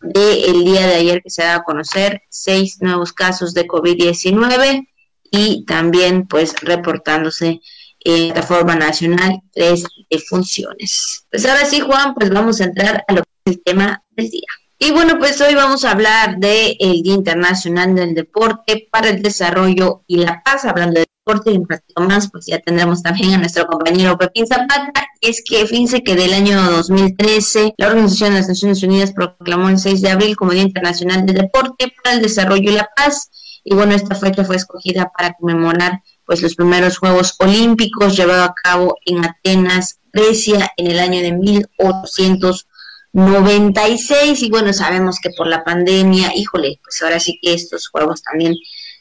S1: del día de ayer que se dado a conocer seis nuevos casos de COVID-19 y también pues reportándose en plataforma nacional tres funciones. Pues ahora sí, Juan, pues vamos a entrar a lo que es el tema del día. Y bueno, pues hoy vamos a hablar del Día Internacional del Deporte para el Desarrollo y la Paz, hablando de y un ratito más, pues ya tendremos también a nuestro compañero Pepín Zapata. Es que fíjense que del año 2013 la Organización de las Naciones Unidas proclamó el 6 de abril como Día Internacional del Deporte para el Desarrollo y la Paz. Y bueno, esta fecha fue escogida para conmemorar pues los primeros Juegos Olímpicos llevados a cabo en Atenas, Grecia, en el año de 1896. Y bueno, sabemos que por la pandemia, híjole, pues ahora sí que estos Juegos también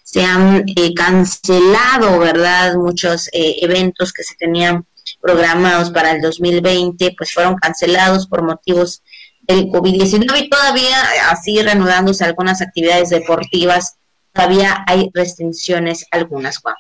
S1: se han eh, cancelado, ¿verdad? Muchos eh, eventos que se tenían programados para el 2020, pues fueron cancelados por motivos del COVID-19 y todavía así reanudándose algunas actividades deportivas, todavía hay restricciones algunas, Juan.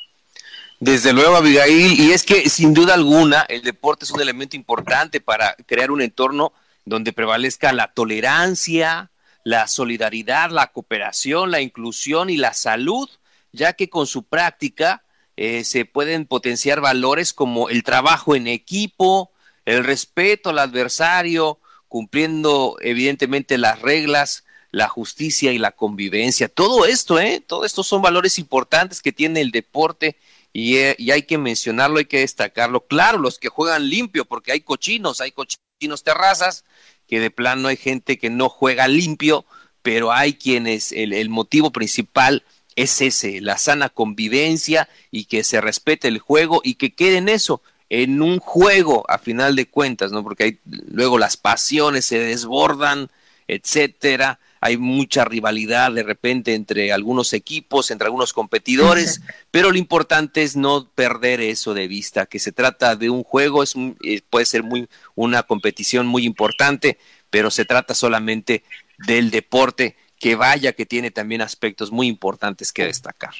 S2: Desde luego, Abigail, y es que sin duda alguna el deporte es un elemento importante para crear un entorno donde prevalezca la tolerancia, la solidaridad, la cooperación, la inclusión y la salud, ya que con su práctica eh, se pueden potenciar valores como el trabajo en equipo, el respeto al adversario, cumpliendo evidentemente las reglas, la justicia y la convivencia. Todo esto, ¿eh? Todo esto son valores importantes que tiene el deporte y, eh, y, hay que mencionarlo, hay que destacarlo. Claro, los que juegan limpio, porque hay cochinos, hay cochinos terrazas, que de plano hay gente que no juega limpio, pero hay quienes el, el motivo principal es ese, la sana convivencia y que se respete el juego y que quede en eso, en un juego a final de cuentas, ¿no? Porque hay, luego las pasiones se desbordan, etcétera, hay mucha rivalidad de repente entre algunos equipos, entre algunos competidores, pero lo importante es no perder eso de vista, que se trata de un juego, es eh, puede ser muy una competición muy importante, pero se trata solamente del deporte que vaya que tiene también aspectos muy importantes que destacar.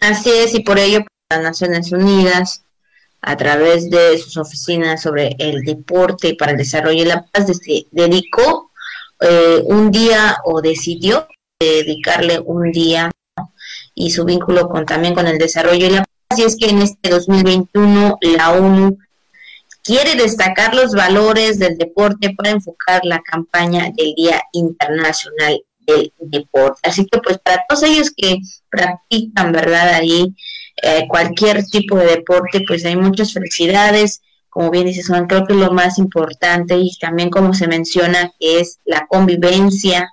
S1: Así es, y por ello las Naciones Unidas a través de sus oficinas sobre el deporte para el desarrollo y la paz, dedicó eh, un día o decidió dedicarle un día y su vínculo con también con el desarrollo y la paz. Es que en este 2021 la ONU quiere destacar los valores del deporte para enfocar la campaña del Día Internacional del Deporte. Así que pues para todos ellos que practican, ¿verdad? Ahí eh, cualquier tipo de deporte, pues hay muchas felicidades como bien dices, son creo que lo más importante y también como se menciona es la convivencia,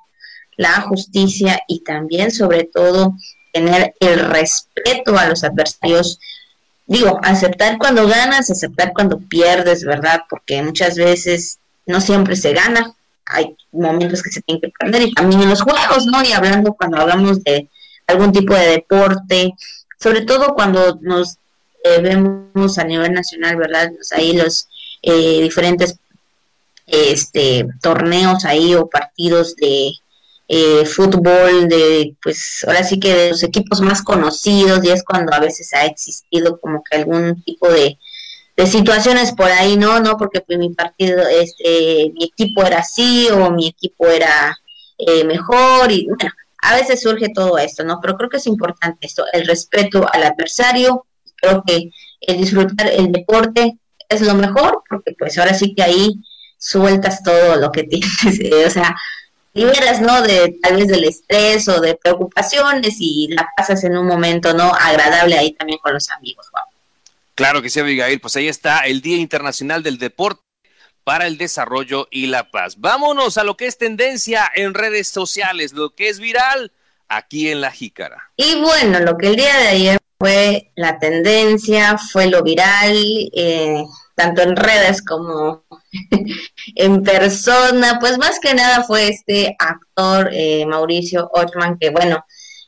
S1: la justicia y también sobre todo tener el respeto a los adversarios. Digo, aceptar cuando ganas, aceptar cuando pierdes, ¿verdad? Porque muchas veces no siempre se gana, hay momentos que se tienen que perder y también en los juegos, ¿no? Y hablando cuando hablamos de algún tipo de deporte, sobre todo cuando nos eh, vemos a nivel nacional, ¿verdad? Pues ahí los eh, diferentes este, torneos ahí o partidos de eh, fútbol, de pues ahora sí que de los equipos más conocidos y es cuando a veces ha existido como que algún tipo de, de situaciones por ahí, ¿no? No, porque pues mi partido, este, mi equipo era así o mi equipo era mejor y bueno, a veces surge todo esto, ¿no? Pero creo que es importante esto, el respeto al adversario, creo que el disfrutar el deporte es lo mejor, porque pues ahora sí que ahí sueltas todo lo que tienes, eh, o sea, liberas, ¿no? De tal vez del estrés o de preocupaciones y la pasas en un momento, ¿no? Agradable ahí también con los amigos,
S2: Claro que sí, Abigail, pues ahí está el Día Internacional del Deporte para el Desarrollo y la Paz. Vámonos a lo que es tendencia en redes sociales, lo que es viral aquí en La Jícara.
S1: Y bueno, lo que el día de ayer fue la tendencia, fue lo viral, eh, tanto en redes como en persona, pues más que nada fue este actor eh, Mauricio Ochman, que bueno,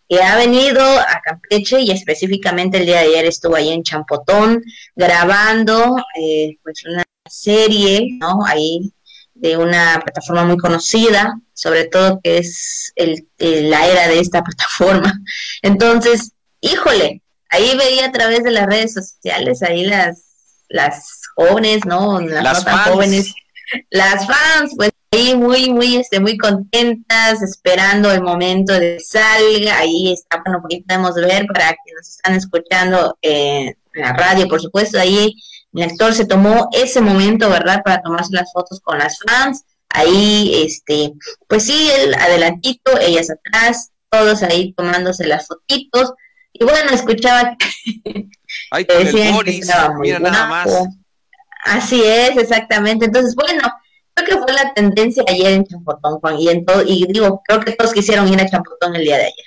S1: que ha venido a Campeche y específicamente el día de ayer estuvo ahí en Champotón grabando eh, pues una serie, ¿no? Ahí de una plataforma muy conocida, sobre todo que es el, la era de esta plataforma. Entonces, híjole, ahí veía a través de las redes sociales, ahí las, las jóvenes, ¿no?
S2: Las, fans. jóvenes,
S1: las fans, pues ahí muy, muy, este, muy contentas, esperando el momento de salga, ahí está, bueno, aquí podemos ver para que nos están escuchando en la radio, por supuesto, ahí el actor se tomó ese momento, ¿verdad?, para tomarse las fotos con las fans, ahí, este, pues sí, él adelantito, ellas atrás, todos ahí tomándose las fotitos, y bueno, escuchaba
S2: que Ay, decían Boris, mira nada más.
S1: Así es, exactamente. Entonces, bueno, creo que fue la tendencia ayer en Champotón, Juan, y, en todo, y digo, creo que todos quisieron ir a Champotón el día de ayer.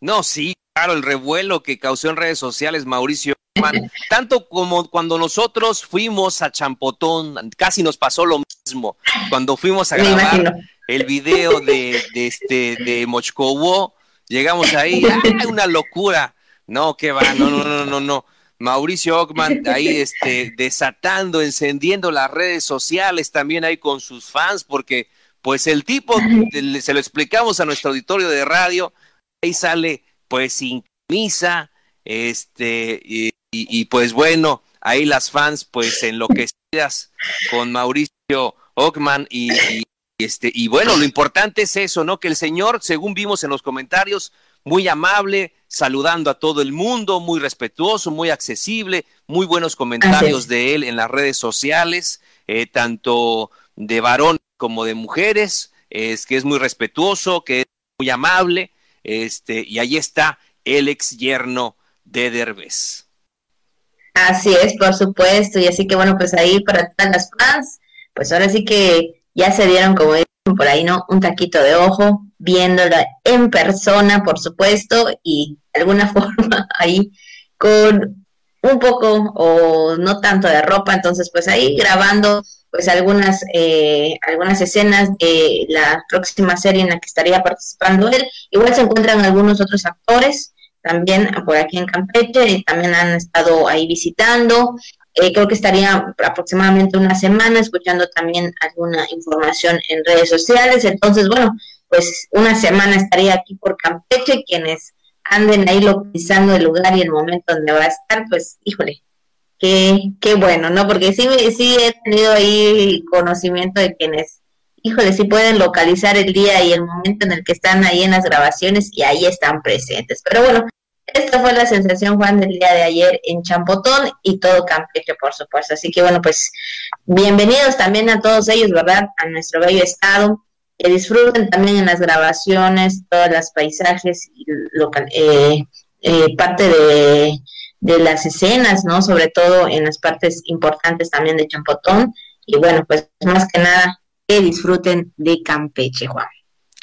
S2: No, sí, claro, el revuelo que causó en redes sociales Mauricio. tanto como cuando nosotros fuimos a Champotón, casi nos pasó lo mismo. Cuando fuimos a grabar el video de, de este de Mochcowo, llegamos ahí, ¡ay, una locura! No, que va, no, no, no, no, no. Mauricio Ockman ahí este, desatando, encendiendo las redes sociales también ahí con sus fans, porque pues el tipo, se lo explicamos a nuestro auditorio de radio, ahí sale pues sin camisa, este, y, pues bueno, ahí las fans pues enloquecidas con Mauricio Ockman y, este, y bueno, lo importante es eso, ¿no? Que el señor, según vimos en los comentarios, muy amable, saludando a todo el mundo, muy respetuoso, muy accesible, muy buenos comentarios de él en las redes sociales, eh, tanto de varón como de mujeres. es que es muy respetuoso, que es muy amable, este, y ahí está el ex yerno de Derbez.
S1: Así es, por supuesto, y así que bueno, pues ahí para todas las fans, pues ahora sí que ya se dieron, como dicen por ahí, ¿no? Un taquito de ojo, viéndola en persona, por supuesto, y de alguna forma ahí con un poco o no tanto de ropa, entonces pues ahí grabando pues algunas eh, algunas escenas de la próxima serie en la que estaría participando él. Igual se encuentran algunos otros actores también por aquí en Campeche también han estado ahí visitando. Eh, creo que estaría aproximadamente una semana escuchando también alguna información en redes sociales. Entonces, bueno, pues una semana estaría aquí por Campeche. Quienes anden ahí localizando el lugar y el momento donde va a estar, pues, híjole, qué, qué bueno, ¿no? Porque sí, sí he tenido ahí conocimiento de quienes, híjole, sí pueden localizar el día y el momento en el que están ahí en las grabaciones y ahí están presentes. Pero bueno, esta fue la sensación, Juan, del día de ayer en Champotón y todo Campeche, por supuesto. Así que bueno, pues bienvenidos también a todos ellos, ¿verdad? A nuestro bello estado. Que disfruten también en las grabaciones, todos los paisajes y eh, eh, parte de, de las escenas, ¿no? Sobre todo en las partes importantes también de Champotón. Y bueno, pues más que nada, que disfruten de Campeche, Juan.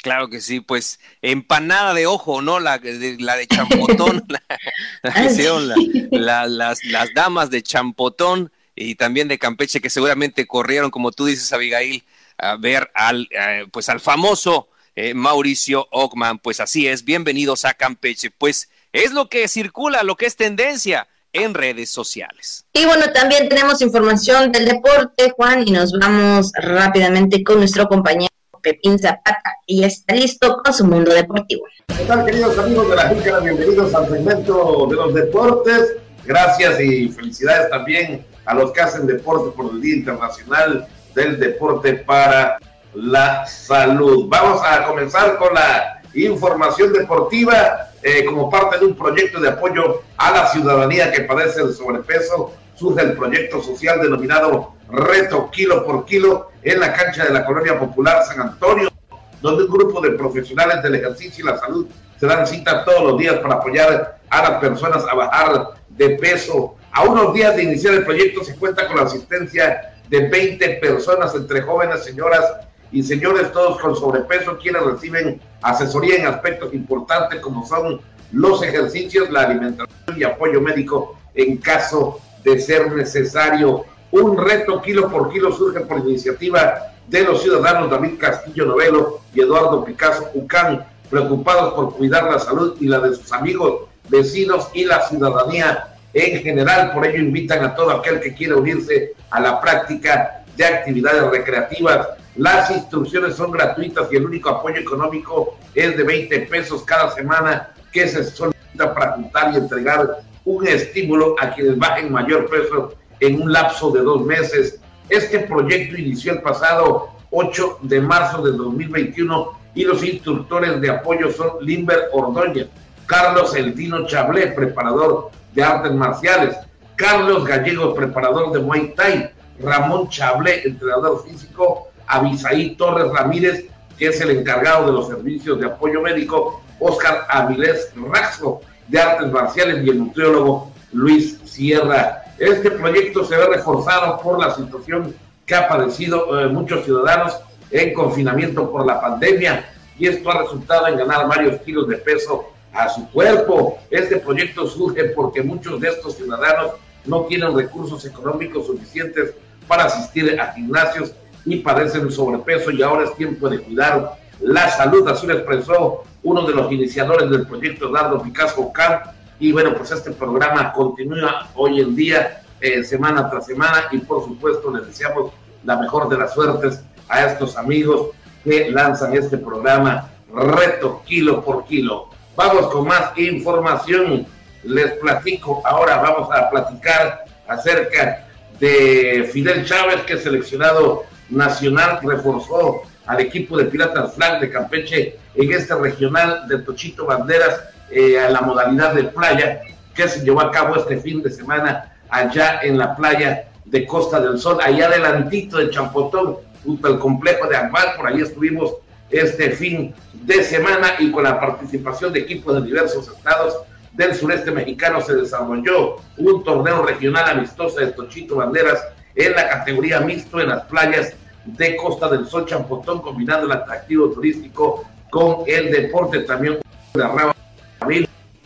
S2: Claro que sí, pues empanada de ojo, ¿no? La de, la de champotón, la, las, las damas de champotón y también de Campeche que seguramente corrieron, como tú dices, Abigail, a ver al, eh, pues al famoso eh, Mauricio Ockman. Pues así es, bienvenidos a Campeche. Pues es lo que circula, lo que es tendencia en redes sociales.
S1: Y bueno, también tenemos información del deporte, Juan, y nos vamos rápidamente con nuestro compañero Pepín Zapata y está listo con su mundo deportivo.
S3: ¿Qué tal, queridos amigos de la Jícara? Bienvenidos al segmento de los deportes. Gracias y felicidades también a los que hacen deporte por el Día Internacional del Deporte para la Salud. Vamos a comenzar con la información deportiva. Eh, como parte de un proyecto de apoyo a la ciudadanía que padece el sobrepeso, surge el proyecto social denominado Reto Kilo por Kilo en la cancha de la Colonia Popular San Antonio, donde un grupo de profesionales del ejercicio y la salud se dan cita todos los días para apoyar a las personas a bajar de peso. A unos días de iniciar el proyecto se cuenta con la asistencia de 20 personas, entre jóvenes, señoras y señores, todos con sobrepeso, quienes reciben asesoría en aspectos importantes como son los ejercicios, la alimentación y apoyo médico en caso de ser necesario. Un reto kilo por kilo surge por iniciativa de los ciudadanos David Castillo Novelo y Eduardo Picasso Ucán, preocupados por cuidar la salud y la de sus amigos, vecinos y la ciudadanía en general. Por ello invitan a todo aquel que quiera unirse a la práctica de actividades recreativas. Las instrucciones son gratuitas y el único apoyo económico es de 20 pesos cada semana que se solicita para juntar y entregar un estímulo a quienes bajen mayor peso en un lapso de dos meses. Este proyecto inició el pasado 8 de marzo de 2021 y los instructores de apoyo son Limber Ordóñez, Carlos Eltino Chablé, preparador de artes marciales, Carlos Gallegos, preparador de Muay Thai, Ramón Chablé, entrenador físico, Abisaí Torres Ramírez, que es el encargado de los servicios de apoyo médico, Oscar Avilés Raxo, de artes marciales, y el nutriólogo Luis Sierra. Este proyecto se ve reforzado por la situación que ha padecido eh, muchos ciudadanos en confinamiento por la pandemia. Y esto ha resultado en ganar varios kilos de peso a su cuerpo. Este proyecto surge porque muchos de estos ciudadanos no tienen recursos económicos suficientes para asistir a gimnasios y padecen sobrepeso y ahora es tiempo de cuidar la salud. Así lo expresó uno de los iniciadores del proyecto, Dardo Picasso Can. Y bueno, pues este programa continúa hoy en día, eh, semana tras semana, y por supuesto les deseamos la mejor de las suertes a estos amigos que lanzan este programa Reto Kilo por Kilo. Vamos con más información. Les platico, ahora vamos a platicar acerca de Fidel Chávez, que es seleccionado nacional, reforzó al equipo de Piratas Flag de Campeche en este regional de Tochito Banderas eh, a la modalidad de playa que se llevó a cabo este fin de semana allá en la playa de Costa del Sol, allá adelantito de Champotón, junto al complejo de Agual, por ahí estuvimos este fin de semana y con la participación de equipos de diversos estados del sureste mexicano se desarrolló un torneo regional amistoso de Tochito Banderas en la categoría mixto en las playas de Costa del Sol Champotón, combinando el atractivo turístico con el deporte. También la rama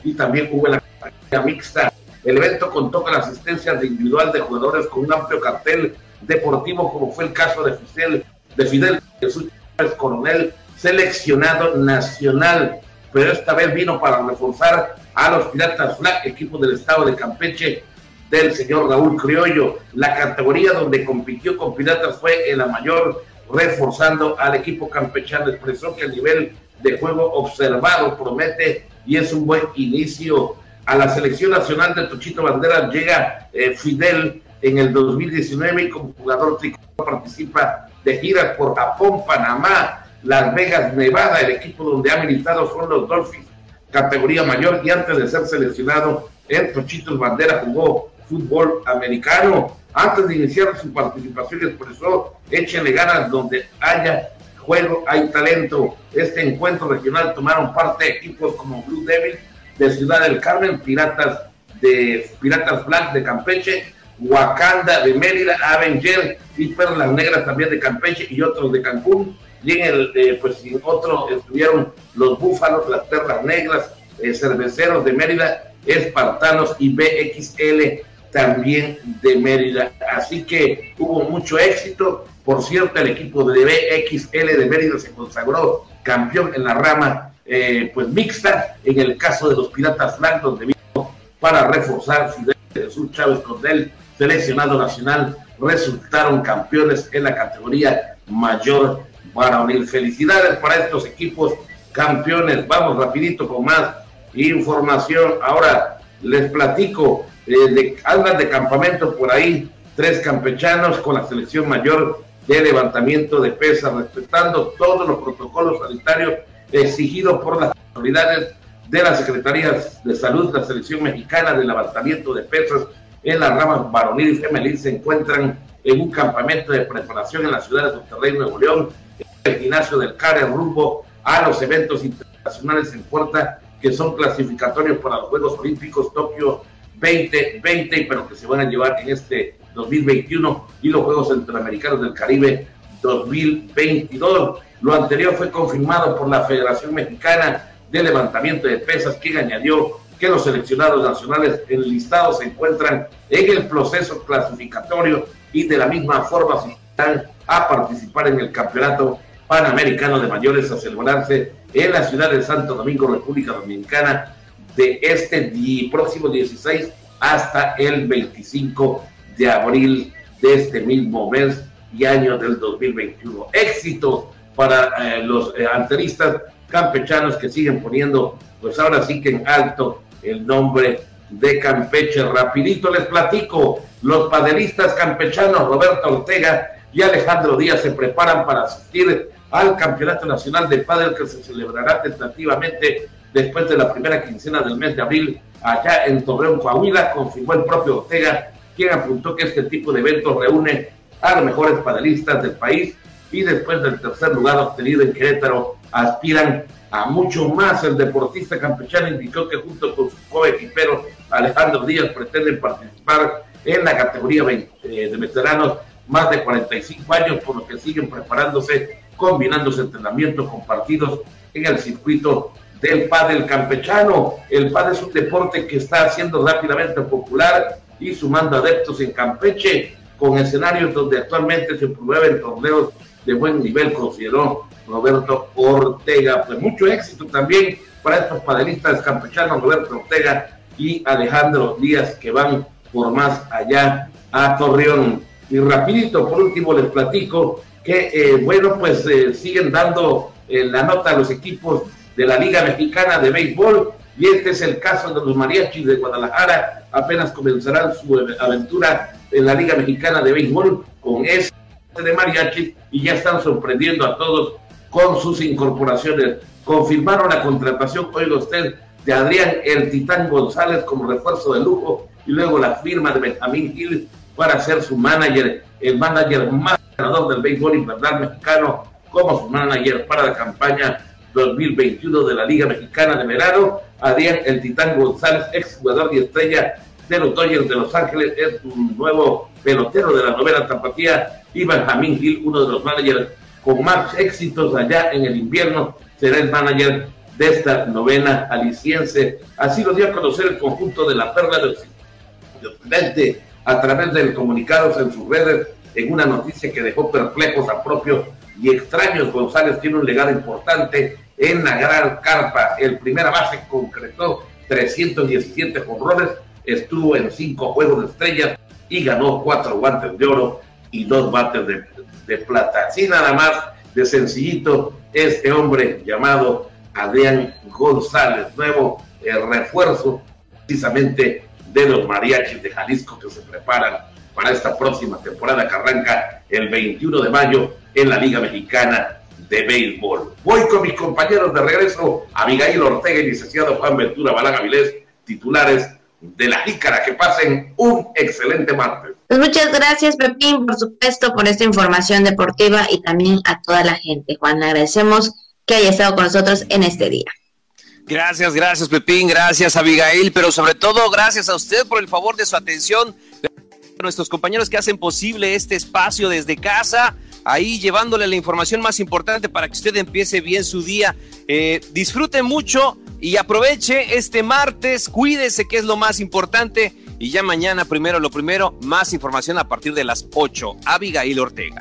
S3: y también hubo la categoría mixta. El evento contó con la asistencia de individual de jugadores con un amplio cartel deportivo, como fue el caso de Fidel, de Fidel Jesús Coronel, seleccionado nacional, pero esta vez vino para reforzar a los Piratas Flag, equipo del estado de Campeche, del señor Raúl Criollo. La categoría donde compitió con Piratas fue en la mayor, reforzando al equipo campechano. Expresó que el nivel de juego observado promete y es un buen inicio. A la selección nacional de Tochito Bandera llega eh, Fidel en el 2019 y como jugador tricolor participa de giras por Japón, Panamá, Las Vegas, Nevada. El equipo donde ha militado son los Dolphins, categoría mayor, y antes de ser seleccionado en Tochitos Bandera jugó fútbol americano. Antes de iniciar su participación expresó, échenle ganas donde haya juego, hay talento. Este encuentro regional tomaron parte equipos como Blue Devil de Ciudad del Carmen, Piratas de Piratas Black de Campeche, Wakanda de Mérida, Avenger y Perlas Negras también de Campeche y otros de Cancún. Y en el, eh, pues en otro estuvieron los Búfalos, las Perlas Negras, eh, Cerveceros de Mérida, Espartanos y BXL también de Mérida. Así que hubo mucho éxito. Por cierto, el equipo de BXL de Mérida se consagró campeón en la rama eh, pues mixta, en el caso de los Piratas Blancos, donde vino para reforzar Fidel Jesús Chávez Cordel, seleccionado nacional, resultaron campeones en la categoría mayor varonil. Felicidades para estos equipos campeones. Vamos rapidito con más información. Ahora les platico eh, de, andan de campamento por ahí tres campechanos con la selección mayor de levantamiento de pesas, respetando todos los protocolos sanitarios exigidos por las autoridades de las Secretarías de Salud. La selección mexicana de levantamiento de pesas en las ramas varonil y femenil se encuentran en un campamento de preparación en la ciudad de Monterrey, Nuevo León, en el gimnasio del CARE, rumbo a los eventos internacionales en puerta que son clasificatorios para los Juegos Olímpicos Tokio 2020, pero que se van a llevar en este 2021 y los Juegos Centroamericanos del Caribe 2022. Lo anterior fue confirmado por la Federación Mexicana de Levantamiento de Pesas, quien añadió que los seleccionados nacionales enlistados se encuentran en el proceso clasificatorio y de la misma forma están a participar en el Campeonato Panamericano de Mayores a celebrarse en la ciudad de Santo Domingo, República Dominicana, de este próximo 16 hasta el 25 de abril de este mismo mes y año del 2021. Éxito para eh, los eh, anteristas campechanos que siguen poniendo, pues ahora sí que en alto el nombre de Campeche. Rapidito les platico, los padelistas campechanos Roberto Ortega y Alejandro Díaz se preparan para asistir al Campeonato Nacional de Padel que se celebrará tentativamente después de la primera quincena del mes de abril allá en Torreón, Coahuila, confirmó el propio Ortega, quien apuntó que este tipo de eventos reúne a los mejores panelistas del país y después del tercer lugar obtenido en Querétaro aspiran a mucho más. El deportista campechano indicó que junto con su coequipero Alejandro Díaz pretenden participar en la categoría eh, de veteranos más de 45 años, por lo que siguen preparándose, combinándose entrenamientos compartidos en el circuito del pádel campechano. El pádel es un deporte que está haciendo rápidamente popular y sumando adeptos en Campeche con escenarios donde actualmente se promueven torneos de buen nivel, consideró Roberto Ortega. Pues mucho éxito también para estos padelistas campechanos, Roberto Ortega y Alejandro Díaz, que van por más allá a Torreón. Y rapidito, por último, les platico que, eh, bueno, pues eh, siguen dando eh, la nota a los equipos de la Liga Mexicana de Béisbol. Y este es el caso de los mariachis de Guadalajara. Apenas comenzarán su aventura en la Liga Mexicana de Béisbol con este de mariachis y ya están sorprendiendo a todos con sus incorporaciones. Confirmaron la contratación, oiga usted, de Adrián El Titán González como refuerzo de lujo y luego la firma de Benjamín Gil para ser su manager, el manager más ganador del béisbol invernal mexicano como su manager para la campaña 2021 de la Liga Mexicana de Verano. Adrián El Titán González, ex jugador y estrella de los Dodgers de Los Ángeles, es un nuevo pelotero de la novela tapatía. Y Benjamín Gil, uno de los managers con más éxitos allá en el invierno, será el manager de esta novena aliciense. Así lo dio a conocer el conjunto de la Perla del Occidente a través del comunicados en sus redes en una noticia que dejó perplejos a propios y extraños. González tiene un legado importante en la gran carpa. El primera base concretó 317 jonrones, estuvo en cinco juegos de estrellas y ganó cuatro guantes de oro y dos bates de, de plata. Así nada más de sencillito, este hombre llamado Adrián González, nuevo el refuerzo precisamente de los mariachis de Jalisco que se preparan para esta próxima temporada que arranca el 21 de mayo en la Liga Mexicana de Béisbol. Voy con mis compañeros de regreso, Abigail Ortega y licenciado Juan Ventura Balaga Vilés, titulares de la Jícara. Que pasen un excelente martes.
S1: Pues muchas gracias, Pepín, por supuesto, por esta información deportiva y también a toda la gente. Juan, le agradecemos que haya estado con nosotros en este día.
S2: Gracias, gracias Pepín, gracias Abigail, pero sobre todo gracias a usted por el favor de su atención, a nuestros compañeros que hacen posible este espacio desde casa, ahí llevándole la información más importante para que usted empiece bien su día. Eh, disfrute mucho y aproveche este martes, cuídese que es lo más importante y ya mañana primero lo primero, más información a partir de las 8. Abigail Ortega.